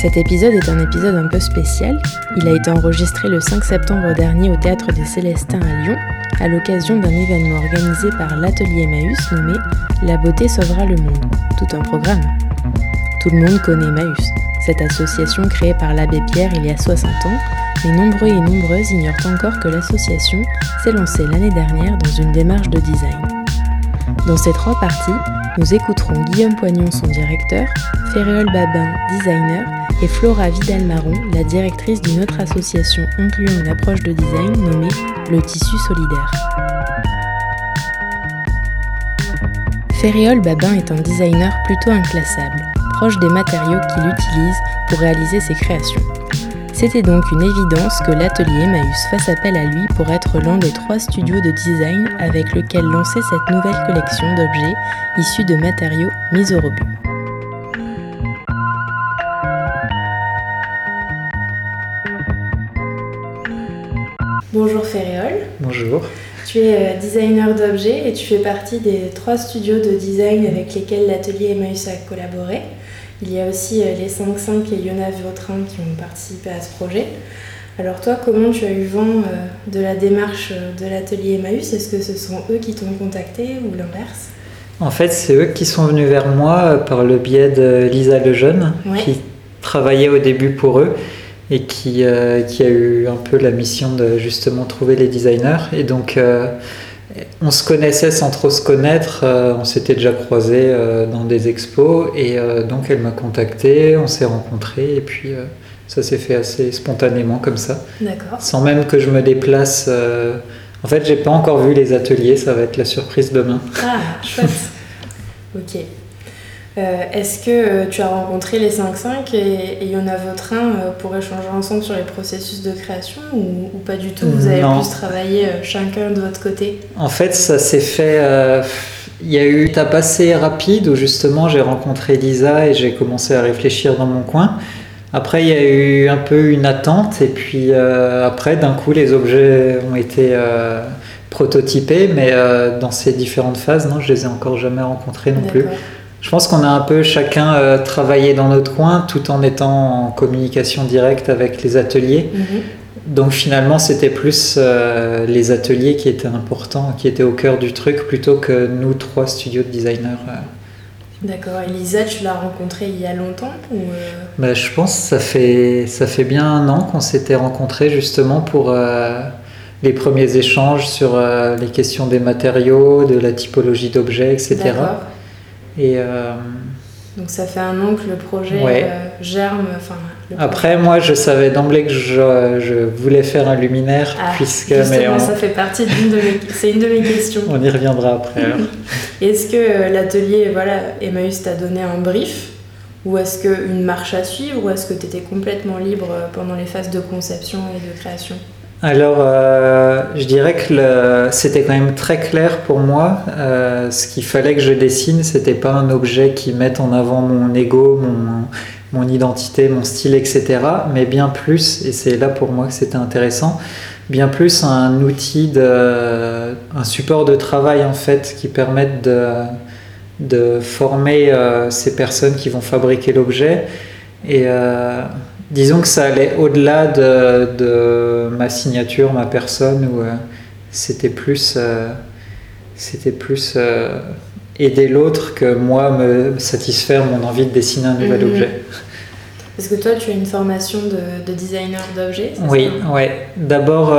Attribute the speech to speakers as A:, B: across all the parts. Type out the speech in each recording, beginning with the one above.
A: Cet épisode est un épisode un peu spécial. Il a été enregistré le 5 septembre dernier au Théâtre des Célestins à Lyon, à l'occasion d'un événement organisé par l'atelier Emmaüs nommé La beauté sauvera le monde, tout un programme. Tout le monde connaît Emmaüs, cette association créée par l'abbé Pierre il y a 60 ans, mais nombreux et nombreuses ignorent encore que l'association s'est lancée l'année dernière dans une démarche de design. Dans ces trois parties, nous écouterons Guillaume Poignon, son directeur, Ferréol Babin, designer, et Flora Vidal-Marron, la directrice d'une autre association incluant une approche de design nommée le tissu solidaire. Ferréol Babin est un designer plutôt inclassable, proche des matériaux qu'il utilise pour réaliser ses créations. C'était donc une évidence que l'atelier Emmaüs fasse appel à lui pour être l'un des trois studios de design avec lequel lancer cette nouvelle collection d'objets issus de matériaux mis au rebut. Bonjour Ferréol.
B: Bonjour.
A: Tu es euh, designer d'objets et tu fais partie des trois studios de design avec lesquels l'atelier Emmaüs a collaboré. Il y a aussi euh, les 5-5 et Yona Vautrin qui ont participé à ce projet. Alors toi, comment tu as eu vent euh, de la démarche de l'atelier Emmaüs? Est-ce que ce sont eux qui t'ont contacté ou l'inverse?
B: En fait, c'est eux qui sont venus vers moi par le biais de Lisa Lejeune,
A: Ouais.
B: qui travaillait au début pour eux et qui, euh, qui a eu un peu la mission de justement trouver les designers. Et donc, euh, on se connaissait sans trop se connaître, euh, on s'était déjà croisés dans des expos, et donc elle m'a contacté, on s'est rencontrés, et puis ça s'est fait assez spontanément comme ça,
A: D'accord.
B: sans même que je me déplace. En fait, j'ai pas encore vu les ateliers, ça va être la surprise demain.
A: Ah, chouette. ok. Euh, Est-ce que euh, tu as rencontré les 5-5 et, et Yona Vautrin euh, pour échanger ensemble sur les processus de création ou, ou pas du tout? Vous avez
B: Non.
A: plus travailler euh, chacun de votre côté?
B: En fait, ça s'est fait. euh, Il y a eu une étape assez rapide où justement j'ai rencontré Lisa et j'ai commencé à réfléchir dans mon coin. Après, il y a eu un peu une attente et puis euh, après, d'un coup, les objets ont été euh, prototypés, mais dans ces différentes phases, non, je les ai encore jamais rencontrés non plus. Je pense qu'on a un peu chacun euh, travaillé dans notre coin tout en étant en communication directe avec les ateliers.
A: Mhm.
B: Donc finalement, c'était plus euh, les ateliers qui étaient importants, qui étaient au cœur du truc, plutôt que nous trois studios de designers. euh.
A: D'accord. Et Lisa, tu l'as rencontrée il y a longtemps ou
B: Bah, je pense que ça fait, ça fait bien un an qu'on s'était rencontrés justement pour les premiers échanges sur les questions des matériaux, de la typologie d'objets, etc.
A: D'accord.
B: Et euh,
A: Donc ça fait un an que le projet
B: Ouais.
A: euh, germe.
B: Après, moi, je savais d'emblée que je, je voulais faire un luminaire,
A: Ah,
B: puisque mais on,
A: ça fait partie d'une de mes... C'est une de mes questions.
B: on y reviendra après.
A: Est-ce que euh, l'atelier, voilà, Emmaüs t'a donné un brief? Ou est-ce qu'une marche à suivre? Ou est-ce que tu étais complètement libre pendant les phases de conception et de création?
B: Alors, euh, je dirais que c'était quand même très clair pour moi. Euh, ce qu'il fallait que je dessine, c'était pas un objet qui mette en avant mon ego, mon, identité, mon style, etc. Mais bien plus, et c'est là pour moi que c'était intéressant, bien plus un outil, un support de travail en fait qui permette de, former euh, ces personnes qui vont fabriquer l'objet. Et disons que ça allait au-delà de, de ma signature, ma personne, où euh, c'était plus, euh, c'était plus euh, aider l'autre que moi me satisfaire mon envie de dessiner un nouvel
A: Mhm.
B: objet.
A: Parce que toi, tu as une formation de, de designer d'objets
B: Oui, ouais. D'abord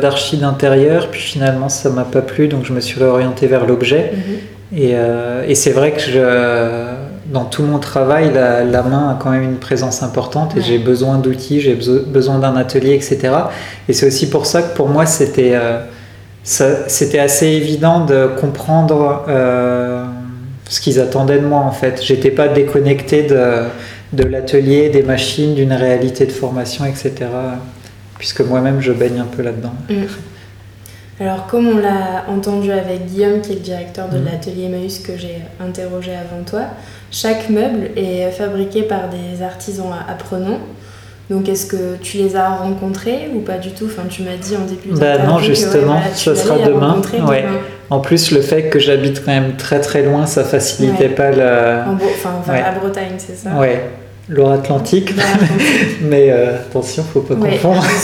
B: d'archi d'intérieur, puis finalement ça m'a pas plu, donc je me suis réorienté vers l'objet.
A: Mhm.
B: Et, et c'est vrai que je, dans tout mon travail, la, la main a quand même une présence importante et
A: Ouais.
B: j'ai besoin d'outils, j'ai beso- besoin d'un atelier, etc. Et c'est aussi pour ça que pour moi, c'était euh, c'était assez évident de comprendre euh, ce qu'ils attendaient de moi en fait. J'étais pas déconnecté de, de l'atelier, des machines, d'une réalité de formation, etc. Puisque moi-même, je baigne un peu là-dedans.
A: Mm. Alors, comme on l'a entendu avec Guillaume, qui est le directeur de
B: Mm.
A: l'atelier Maüs que j'ai interrogé avant toi, chaque meuble est fabriqué par des artisans apprenants. Donc, est-ce que tu les as rencontrés ou pas du tout? Enfin, tu m'as dit en début
B: Bah
A: d'interview
B: non,
A: que,
B: justement,
A: tu
B: ça sera demain,
A: rencontrer
B: ouais.
A: demain.
B: En plus, le fait que j'habite quand même très très loin, ça facilitait
A: Ouais.
B: pas la,
A: En Enfin,
B: Ouais.
A: la Bretagne, c'est ça?
B: Ouais.
A: Vers l'Atlantique.
B: Mais euh, attention, faut pas confondre.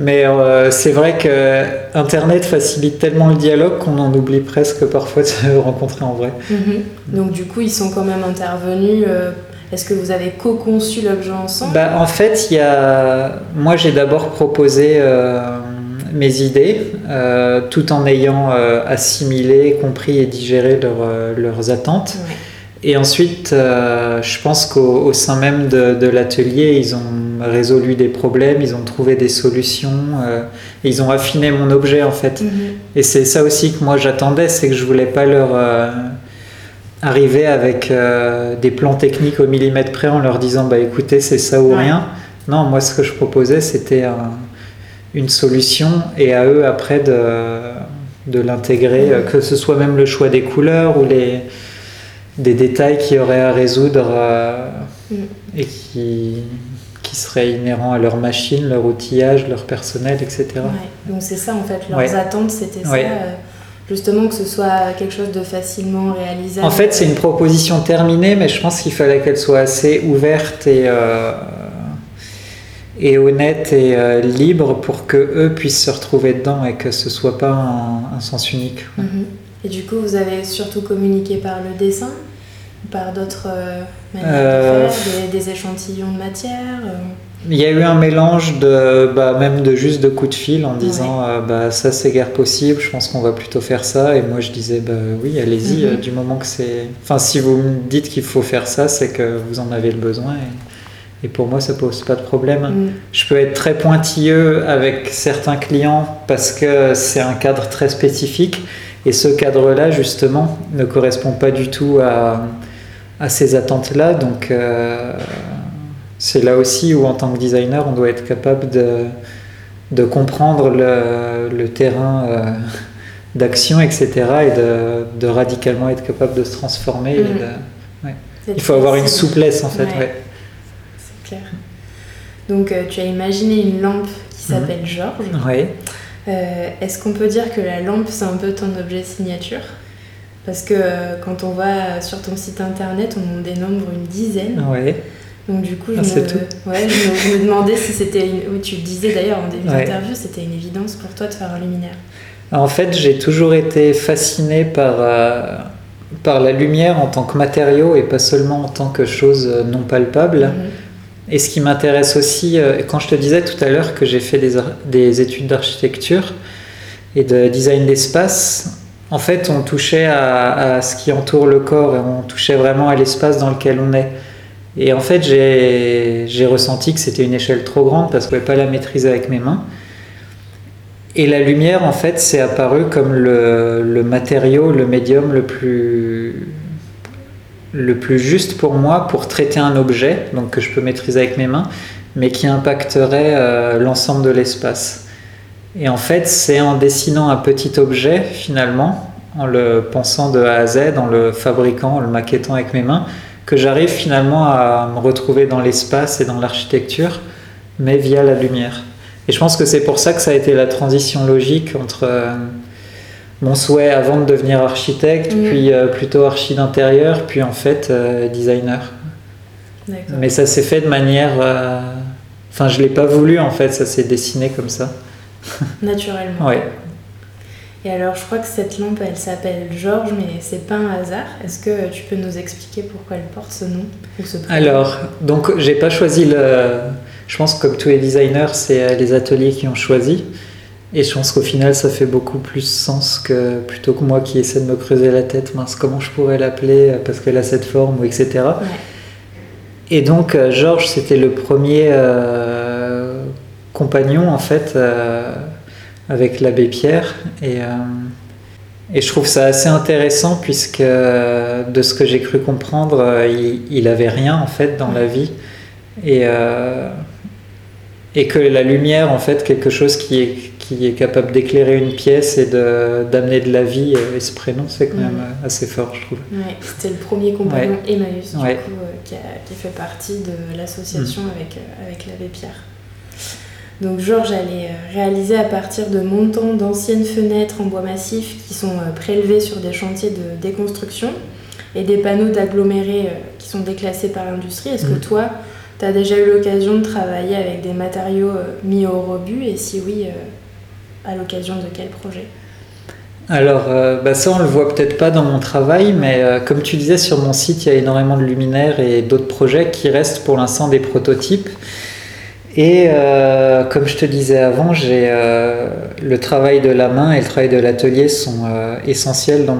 B: Mais euh, c'est vrai que Internet facilite tellement le dialogue qu'on en oublie presque parfois de se rencontrer en vrai.
A: Mhm. Donc, du coup, ils sont quand même intervenus. euh, Est-ce que vous avez co-conçu l'objet ensemble?
B: Bah, en fait, y a... moi j'ai d'abord proposé euh, mes idées tout en ayant assimilé, compris et digéré leurs, leurs attentes.
A: Ouais.
B: Et ensuite, euh, je pense qu'au au sein même de, de l'atelier, ils ont résolu des problèmes, ils ont trouvé des solutions, euh, et ils ont affiné mon objet en fait.
A: Mhm.
B: Et c'est ça aussi que moi j'attendais, c'est que je voulais pas leur euh, arriver avec des plans techniques au millimètre près en leur disant bah écoutez c'est ça ou
A: Ouais.
B: rien. Non, moi ce que je proposais c'était un- une solution et à eux après de, de l'intégrer, euh, que ce soit même le choix des couleurs ou les des détails qui auraient à résoudre euh,
A: Mm.
B: et qui qui seraient inhérents à leur machine, leur outillage, leur personnel, etc.
A: Ouais. Donc c'est ça en fait, leurs
B: Ouais.
A: attentes c'était
B: Ouais.
A: ça, euh, justement que ce soit quelque chose de facilement réalisable.
B: En fait, c'est une proposition terminée, mais je pense qu'il fallait qu'elle soit assez ouverte et, euh, et honnête et libre pour que eux puissent se retrouver dedans et que ce soit pas un, un sens unique.
A: Mhm. Et du coup, vous avez surtout communiqué par le dessin? Par d'autres euh, manières
B: Euh,
A: de faire, des, des échantillons de matière euh,
B: Il y a eu un mélange de bah, même de juste de coups de fil en disant euh, bah ça c'est guère possible, je pense qu'on va plutôt faire ça. Et moi je disais bah oui allez-y
A: Mhm.
B: du moment que c'est enfin si vous me dites qu'il faut faire ça c'est que vous en avez le besoin et, et pour moi ça pose pas de problème.
A: mm,
B: Je peux être très pointilleux avec certains clients parce que c'est un cadre très spécifique. Et ce cadre-là justement ne correspond pas du tout à, à ces attentes-là. Donc euh, c'est là aussi où en tant que designer on doit être capable de, de comprendre le, le terrain euh, d'action, etc. et de, de radicalement être capable de se transformer. et
A: Mhm.
B: de-
A: c'est
B: Il faut avoir une souplesse en fait.
A: Ouais.
B: ouais.
A: C'est clair. Donc euh, tu as imaginé une lampe qui
B: Mhm.
A: s'appelle Georges.
B: Ouais.
A: Euh, Est-ce qu'on peut dire que la lampe c'est un peu ton objet signature? Parce que euh, quand on va sur ton site internet, on en dénombre une dizaine.
B: Ouais.
A: Donc du coup, je,
B: Ah,
A: me...
B: tout
A: Ouais, je, me, je me demandais si c'était... Une... Tu le disais d'ailleurs en début
B: Ouais.
A: d'interview, c'était une évidence pour toi de faire un luminaire.
B: En fait, j'ai toujours été fasciné par, euh, par la lumière en tant que matériau et pas seulement en tant que chose euh, non palpable.
A: Mhm.
B: Et ce qui m'intéresse aussi, euh, quand je te disais tout à l'heure que j'ai fait des études d'architecture et de design d'espace, en fait, on touchait à, ce qui entoure le corps et on touchait vraiment à l'espace dans lequel on est. Et en fait, j'ai ressenti que c'était une échelle trop grande parce que je ne pouvais pas la maîtriser avec mes mains. Et la lumière, en fait, c'est apparu comme le, le matériau, le médium le plus, le plus juste pour moi pour traiter un objet, donc que je peux maîtriser avec mes mains, mais qui impacterait euh, l'ensemble de l'espace. Et en fait, c'est en dessinant un petit objet, finalement, en le pensant de A à Z, en le fabriquant, en le maquettant avec mes mains, que j'arrive finalement à me retrouver dans l'espace et dans l'architecture, mais via la lumière. Et je pense que c'est pour ça que ça a été la transition logique entre euh, mon souhait avant de devenir architecte,
A: Mhm.
B: puis euh, plutôt archi d'intérieur, puis en fait euh, designer. Mais ça s'est fait de manière... Enfin, je l'ai pas voulu en fait, ça s'est dessiné comme ça.
A: Naturellement.
B: Ouais.
A: Et alors, je crois que cette lampe, elle s'appelle Georges, mais c'est pas un hasard. Est-ce que tu peux nous expliquer pourquoi elle porte ce nom ou ce prénom
B: Alors, donc j'ai pas choisi le. Je pense que comme tous les designers, c'est euh, les ateliers qui ont choisi. Et je pense qu'au final, ça fait beaucoup plus sens que plutôt que moi qui essaie de me creuser la tête, mince, comment je pourrais l'appeler euh, parce qu'elle a cette forme ou etc.
A: Ouais.
B: Et donc, euh, Georges, c'était le premier euh, compagnon en fait euh, avec l'abbé Pierre. Et, euh, Et je trouve ça assez intéressant puisque de ce que j'ai cru comprendre, il, il avait rien en fait dans la vie. Et, et que la lumière, en fait, quelque chose qui est, qui est capable d'éclairer une pièce et d'amener de, la vie, et ce prénom, c'est quand même mm. assez fort, je trouve.
A: Ouais, c'était le premier compagnon Emmaüs, du coup, euh, qui, qui, fait partie de l'association mm. avec, euh, avec l'abbé Pierre. Donc Georges allait euh, réaliser à partir de montants d'anciennes fenêtres en bois massif qui sont prélevés sur des chantiers de déconstruction et des panneaux d'agglomérés qui sont déclassés par l'industrie. Est-ce que mm. toi, tu as déjà eu l'occasion de travailler avec des matériaux euh, mis au rebut? Et si oui, euh, à l'occasion de quel projet?
B: Alors, euh, bah ça, on le voit peut-être pas dans mon travail, mais comme tu disais, sur mon site, il y a énormément de luminaires et d'autres projets qui restent pour l'instant des prototypes. Et comme je te disais avant, j'ai le travail de la main et le travail de l'atelier sont essentiels dans,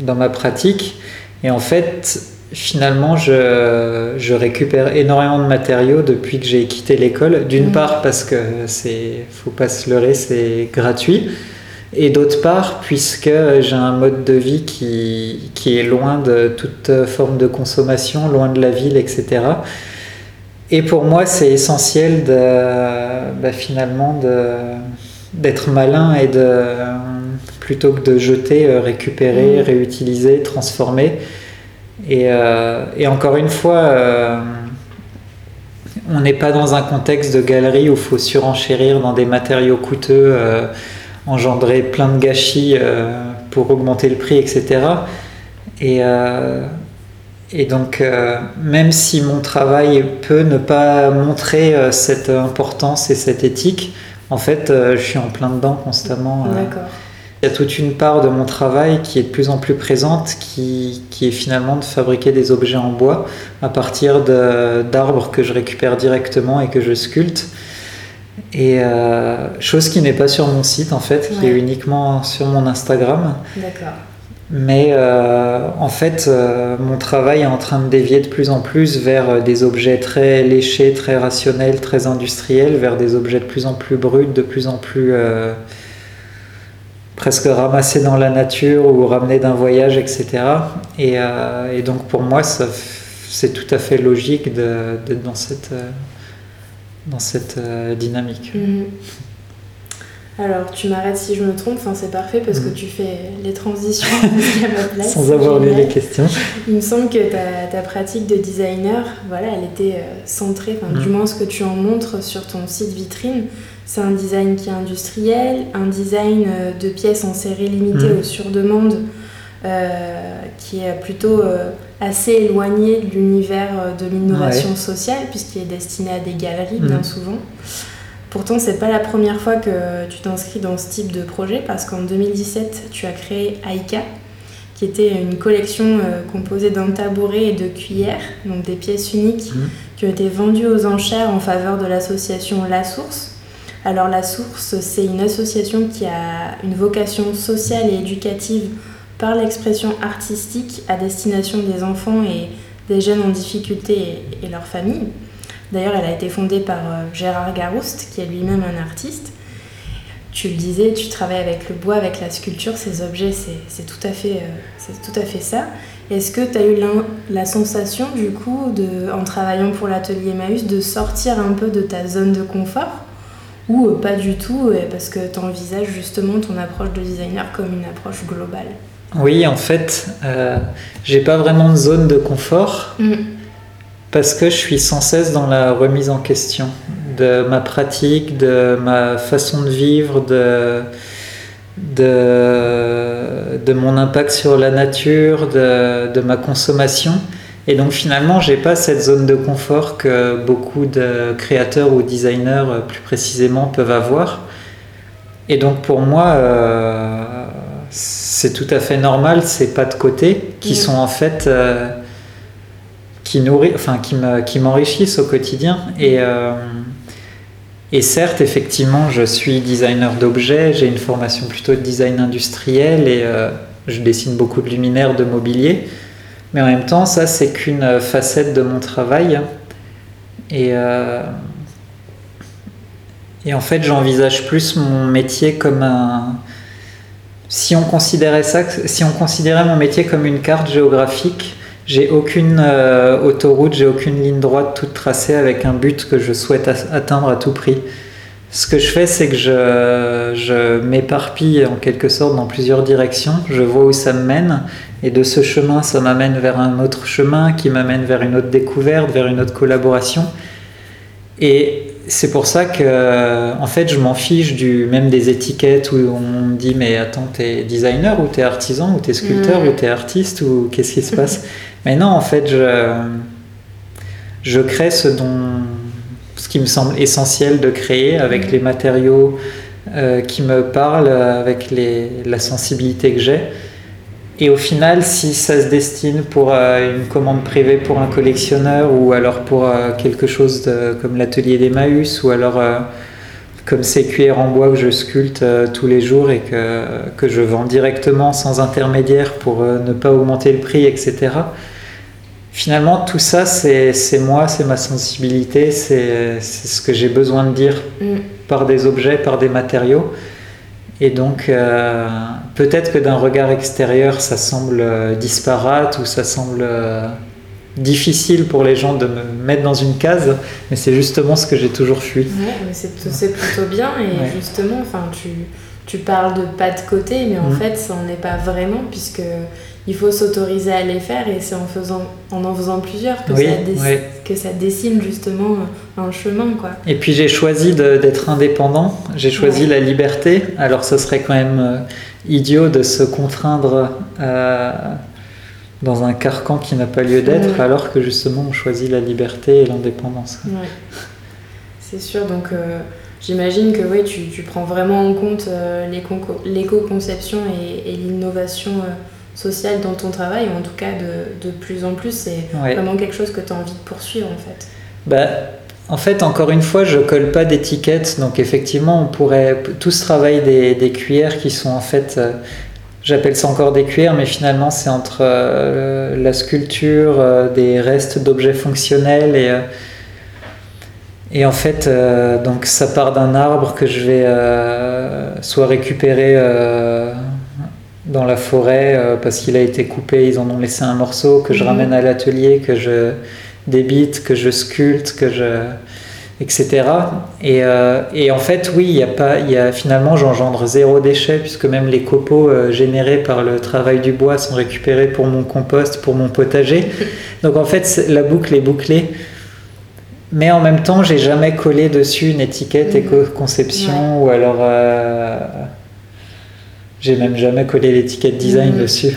B: dans ma pratique. Et en fait, finalement, je, récupère énormément de matériaux depuis que j'ai quitté l'école. D'une mm. part parce que c'est, faut pas se leurrer, c'est gratuit. Et d'autre part, puisque j'ai un mode de vie qui, qui, est loin de toute forme de consommation, loin de la ville, etc. Et pour moi, c'est essentiel de, bah, finalement d'être malin et de, plutôt que de jeter, euh, récupérer, mm. réutiliser, transformer. Euh, et, encore une fois, euh, on n'est pas dans un contexte de galerie où il faut surenchérir dans des matériaux coûteux, euh, engendrer plein de gâchis pour augmenter le prix, etc. Et, et donc, même si mon travail peut ne pas montrer cette importance et cette éthique, en fait, je suis en plein dedans constamment. Il y a toute une part de mon travail qui est de plus en plus présente, qui, qui est finalement de fabriquer des objets en bois à partir d'arbres que je récupère directement et que je sculpte. Et euh, chose qui n'est pas sur mon site en fait, qui est uniquement sur mon Instagram.
A: D'accord.
B: Mais euh, en fait, euh, mon travail est en train de dévier de plus en plus vers des objets très léchés, très rationnels, très industriels, vers des objets de plus en plus bruts, de plus en plus presque ramassé dans la nature ou ramené d'un voyage, etc. Euh, et, donc pour moi, c'est tout à fait logique d'être dans cette, euh, dans cette euh, dynamique.
A: Mhm. Alors, tu m'arrêtes si je me trompe, enfin, c'est parfait parce que mhm. tu fais les transitions à ma place.
B: Sans avoir lu les questions.
A: Il me semble que ta, ta, pratique de designer, voilà, elle était centrée, enfin, du mhm. moins ce que tu en montres sur ton site vitrine, c'est un design qui est industriel, un design euh, de pièces en série limitée ou sur demande euh, qui est plutôt euh, assez éloigné de l'univers de l'innovation sociale puisqu'il est destiné à des galeries bien souvent. Pourtant, c'est pas la première fois que tu t'inscris dans ce type de projet parce qu'en 2017, tu as créé Aika, qui était une collection composée d'un tabouret et de cuillères, donc des pièces uniques mmh. qui ont été vendues aux enchères en faveur de l'association La Source, alors La Source, c'est une association qui a une vocation sociale et éducative par l'expression artistique à destination des enfants et des jeunes en difficulté et, leurs familles. D'ailleurs, elle a été fondée par euh, Gérard Garouste, qui est lui-même un artiste. Tu le disais, tu travailles avec le bois, avec la sculpture, ces objets, c'est tout, à fait, euh, tout à fait ça. Est-ce que tu as eu la, sensation, du coup, de, en travaillant pour l'atelier Maüs, de sortir un peu de ta zone de confort? Ou euh, pas du tout, parce que tu envisages justement ton approche de designer comme une approche globale?
B: Oui, en fait, euh, j'ai pas vraiment de zone de confort mm. Parce que je suis sans cesse dans la remise en question de ma pratique, de ma façon de vivre, de, de, de mon impact sur la nature, de, de ma consommation. Et donc finalement, j'ai pas cette zone de confort que beaucoup de créateurs ou designers euh, plus précisément peuvent avoir. Et donc pour moi, euh, c'est tout à fait normal ces pas de côté qui sont en fait euh, qui nourrissent, enfin qui me, qui m'enrichissent au quotidien. Et et certes, effectivement, je suis designer d'objets, j'ai une formation plutôt de design industriel et je dessine beaucoup de luminaires, de mobilier. Mais en même temps, ça, c'est qu'une facette de mon travail. Et, euh, et en fait, j'envisage plus mon métier comme un, si on considérait ça, si on considérait mon métier comme une carte géographique, j'ai aucune euh, autoroute, j'ai aucune ligne droite toute tracée avec un but que je souhaite atteindre à tout prix. Ce que je fais, c'est que je, je m'éparpille en quelque sorte dans plusieurs directions. Je vois où ça me mène, et de ce chemin, ça m'amène vers un autre chemin qui m'amène vers une autre découverte, vers une autre collaboration. Et c'est pour ça que, en fait, je m'en fiche du, même des étiquettes où on me dit Mais attends, t'es designer ou t'es artisan ou t'es sculpteur mm. ou t'es artiste ou qu'est-ce qui se passe? Mais non, en fait, je, crée ce, dont, ce qui me semble essentiel de créer avec les matériaux euh, qui me parlent, avec la sensibilité que j'ai. Et au final, si ça se destine pour euh, une commande privée pour un collectionneur ou alors pour euh, quelque chose comme l'atelier d'Emmaüs ou alors comme ces cuillères en bois que je sculpte tous les jours et que, que, je vends directement sans intermédiaire pour ne pas augmenter le prix, etc. Finalement, tout ça, c'est moi, c'est ma sensibilité, c'est ce que j'ai besoin de dire mm. par des objets, par des matériaux. Et donc, euh, peut-être que d'un regard extérieur, ça semble euh, disparate ou ça semble euh, difficile pour les gens de me mettre dans une case, mais c'est justement ce que j'ai toujours fui.
A: Ouais, mais c'est plutôt bien, et justement, enfin, tu, tu, parles de pas de côté, mais en mm. fait, ça n'en est pas vraiment, puisque il faut s'autoriser à les faire et c'est en, faisant, en en faisant plusieurs que, ça, que ça dessine justement un chemin. Quoi.
B: Et puis j'ai choisi d'être indépendant, j'ai choisi la liberté, alors ce serait quand même euh, idiot de se contraindre euh, dans un carcan qui n'a pas lieu d'être alors que justement on choisit la liberté et l'indépendance.
A: C'est sûr, donc... Euh, j'imagine que oui, tu, tu, prends vraiment en compte l'éco-conception et, et l'innovation social dans ton travail, ou en tout cas de, de plus en plus, c'est vraiment quelque chose que tu as envie de poursuivre en fait.
B: Bah, en fait, encore une fois, je colle pas d'étiquette, donc effectivement, on pourrait tous travailler des, des cuillères qui sont en fait, euh, j'appelle ça encore des cuillères, mais finalement c'est entre euh, la sculpture, euh, des restes d'objets fonctionnels et et en fait, donc ça part d'un arbre que je vais soit récupérer dans la forêt euh, parce qu'il a été coupé, ils en ont laissé un morceau que je mhm. ramène à l'atelier, que je débite, que je sculpte, que je etc. Et, euh, et en fait, oui, il y a pas, il y a, finalement, j'engendre zéro déchet puisque même les copeaux euh, générés par le travail du bois sont récupérés pour mon compost, pour mon potager. Donc en fait, la boucle est bouclée. Mais en même temps, j'ai jamais collé dessus une étiquette mhm. éco-conception ou alors j'ai même jamais collé l'étiquette design mmh. dessus.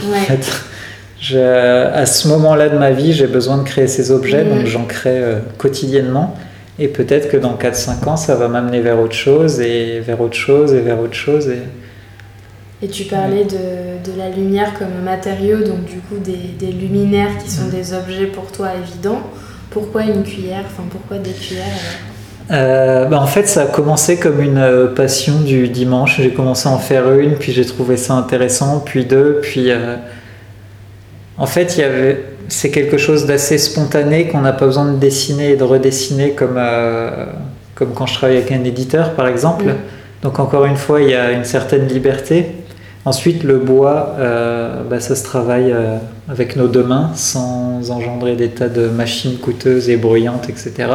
B: Je, à ce moment-là de ma vie, j'ai besoin de créer ces objets, donc mmh. j'en crée euh, quotidiennement. Et peut-être que dans 4-5 ans, ça va m'amener vers autre chose, et vers autre chose, et vers autre chose.
A: Et, et tu parlais de, de, la lumière comme matériau, donc du coup des, des luminaires qui sont des objets pour toi évidents. Pourquoi une cuillère? Enfin, pourquoi des cuillères
B: euh, bah, en fait, ça a commencé comme une euh, passion du dimanche. J'ai commencé à en faire une, puis j'ai trouvé ça intéressant, puis deux, puis euh, en fait, il y avait, c'est quelque chose d'assez spontané qu'on n'a pas besoin de dessiner et de redessiner comme comme quand je travaille avec un éditeur, par exemple. Donc encore une fois, il y a une certaine liberté. Ensuite, le bois, bah, ça se travaille avec nos deux mains, sans engendrer des tas de machines coûteuses et bruyantes, etc.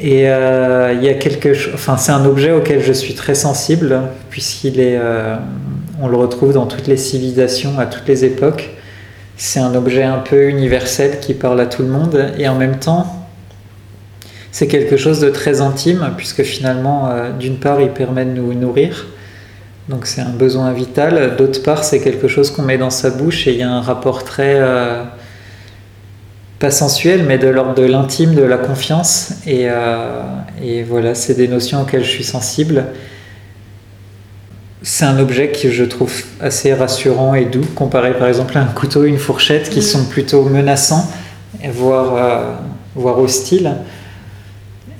B: Et euh, il y a quelque enfin c'est un objet auquel je suis très sensible puisqu'il est, euh, on le retrouve dans toutes les civilisations à toutes les époques. C'est un objet un peu universel qui parle à tout le monde et en même temps c'est quelque chose de très intime puisque finalement euh, d'une part il permet de nous nourrir donc c'est un besoin vital d'autre part c'est quelque chose qu'on met dans sa bouche et il y a un rapport très pas sensuel, mais de l'ordre de l'intime, de la confiance. Et, euh, et voilà, c'est des notions auxquelles je suis sensible. C'est un objet que je trouve assez rassurant et doux, comparé par exemple à un couteau, une fourchette, qui mm. sont plutôt menaçants, voire, euh, voire hostiles.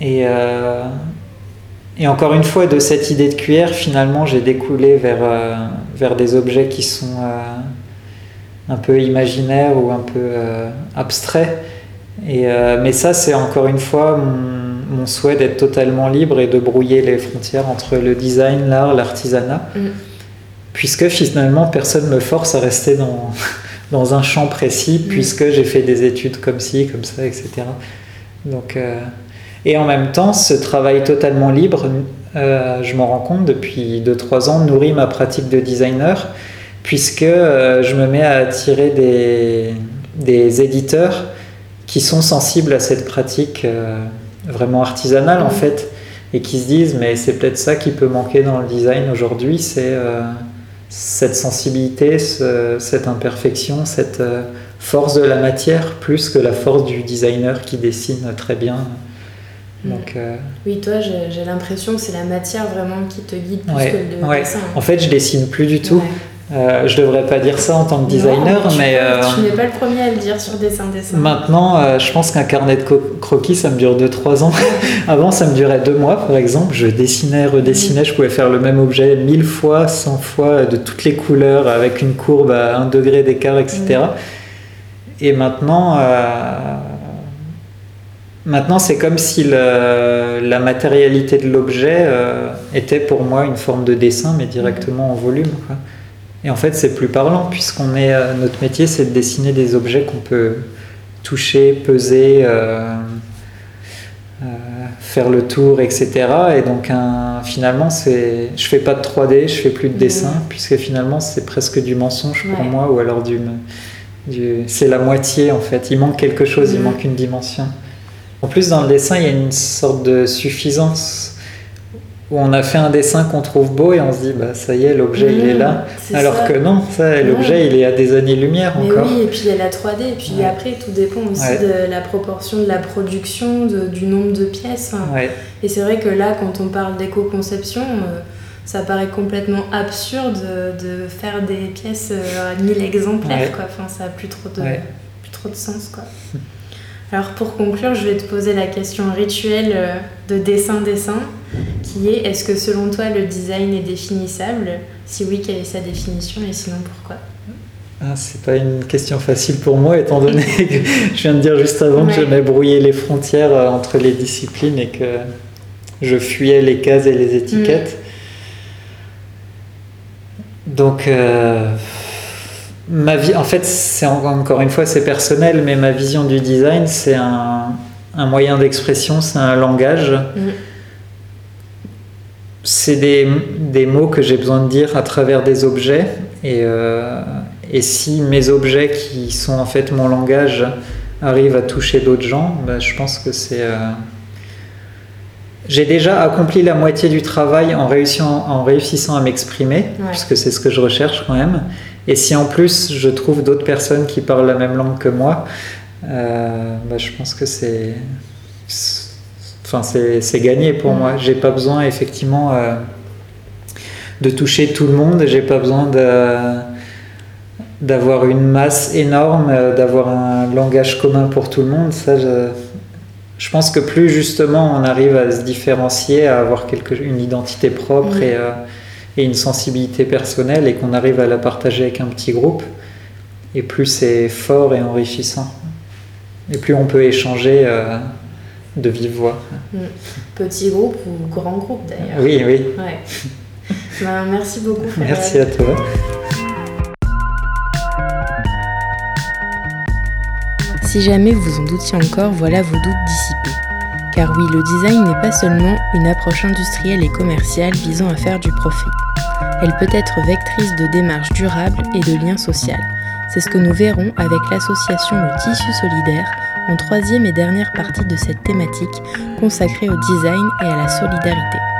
B: Et, euh, et encore une fois, de cette idée de cuillère, finalement, j'ai découlé vers, vers des objets qui sont un peu imaginaire ou un peu euh, abstrait. Et, euh, mais ça, c'est encore une fois mon, souhait d'être totalement libre et de brouiller les frontières entre le design, l'art, l'artisanat. Mm. puisque finalement personne me force à rester dans, dans un champ précis, mm. puisque j'ai fait des études comme ci, comme ça, etc. Donc, euh, et en même temps, ce travail totalement libre, euh, je m'en rends compte depuis 2-3 ans, nourrit ma pratique de designer, puisque euh, je me mets à attirer des, des, éditeurs qui sont sensibles à cette pratique vraiment artisanale en fait, et qui se disent, mais c'est peut-être ça qui peut manquer dans le design aujourd'hui, c'est cette sensibilité, cette imperfection, cette euh, force de la matière, plus que la force du designer qui dessine très bien.
A: Mm. Donc, euh, Oui, toi, j'ai l'impression que c'est la matière vraiment qui te guide plus que le dessin.
B: En fait, je dessine plus du tout. Euh, je devrais pas dire ça en tant que designer, mais.
A: Euh, tu n'es pas le premier à le dire sur dessin dessin.
B: Maintenant, euh, je pense qu'un carnet de croquis, ça me dure 2-3 ans. Avant, ça me durait 2 mois, par exemple. Je dessinais, redessinais, je pouvais faire le même objet 1000 fois, 100 fois, de toutes les couleurs, avec une courbe à 1 degré d'écart, etc. Et maintenant. Maintenant, c'est comme si la matérialité de l'objet était pour moi une forme de dessin, mais directement en volume. Quoi. Et en fait, c'est plus parlant, puisqu'on est, euh, notre métier, c'est de dessiner des objets qu'on peut toucher, peser, euh, euh, faire le tour, etc. Et donc, un, finalement, c'est, je fais pas de 3D, je fais plus de dessin, puisque finalement, c'est presque du mensonge pour moi, ou alors du, du, c'est la moitié en fait. Il manque quelque chose, il manque une dimension. En plus, dans le dessin, il y a une sorte de suffisance où on a fait un dessin qu'on trouve beau et on se dit bah ça y est l'objet il est là. alors que non l'objet il est à des années lumière encore.
A: oui et puis il y a la 3D et puis après tout dépend aussi de la proportion de la production du nombre de pièces et c'est vrai que là quand on parle d'éco-conception euh, ça paraît complètement absurde de faire des pièces euh, à 1000 exemplaires quoi. Enfin ça a plus trop de plus trop de sens quoi. Alors pour conclure, je vais te poser la question rituelle euh, de dessin-dessin, qui est est-ce que selon toi le design est définissable? Si oui, quelle est sa définition et sinon pourquoi?
B: Ah, c'est pas une question facile pour moi, étant donné que je viens de dire juste avant que j'aimais brouiller les frontières euh, entre les disciplines et que je fuyais les cases et les étiquettes. Mm. Donc, euh, ma vie, en fait, c'est encore une fois, c'est personnel, mais ma vision du design, c'est un, moyen d'expression, c'est un langage. Mm. C'est des, mots que j'ai besoin de dire à travers des objets. Et, euh, et, si mes objets, qui sont en fait mon langage, arrivent à toucher d'autres gens, bah, je pense que c'est. Euh, j'ai déjà accompli la moitié du travail en réussissant, en réussissant à m'exprimer, puisque c'est ce que je recherche quand même. Et si en plus je trouve d'autres personnes qui parlent la même langue que moi, euh, bah, je pense que c'est, enfin c'est, gagné pour moi. J'ai pas besoin effectivement euh, de toucher tout le monde. J'ai pas besoin d'avoir une masse énorme, euh, d'avoir un langage commun pour tout le monde. Ça, je, je pense que plus justement on arrive à se différencier, à avoir quelque, une identité propre et et une sensibilité personnelle et qu'on arrive à la partager avec un petit groupe, et plus c'est fort et enrichissant. Et plus on peut échanger euh, de vive voix.
A: Mm. Petit groupe ou grand groupe d'ailleurs.
B: Oui, oui.
A: Ben, merci beaucoup.
B: Merci à toi.
A: Si jamais vous en doutiez encore, voilà vos doutes dissipés. Car oui, le design n'est pas seulement une approche industrielle et commerciale visant à faire du profit. Elle peut être vectrice de démarches durables et de liens sociaux. C'est ce que nous verrons avec l'association Le Tissu Solidaire en troisième et dernière partie de cette thématique consacrée au design et à la solidarité.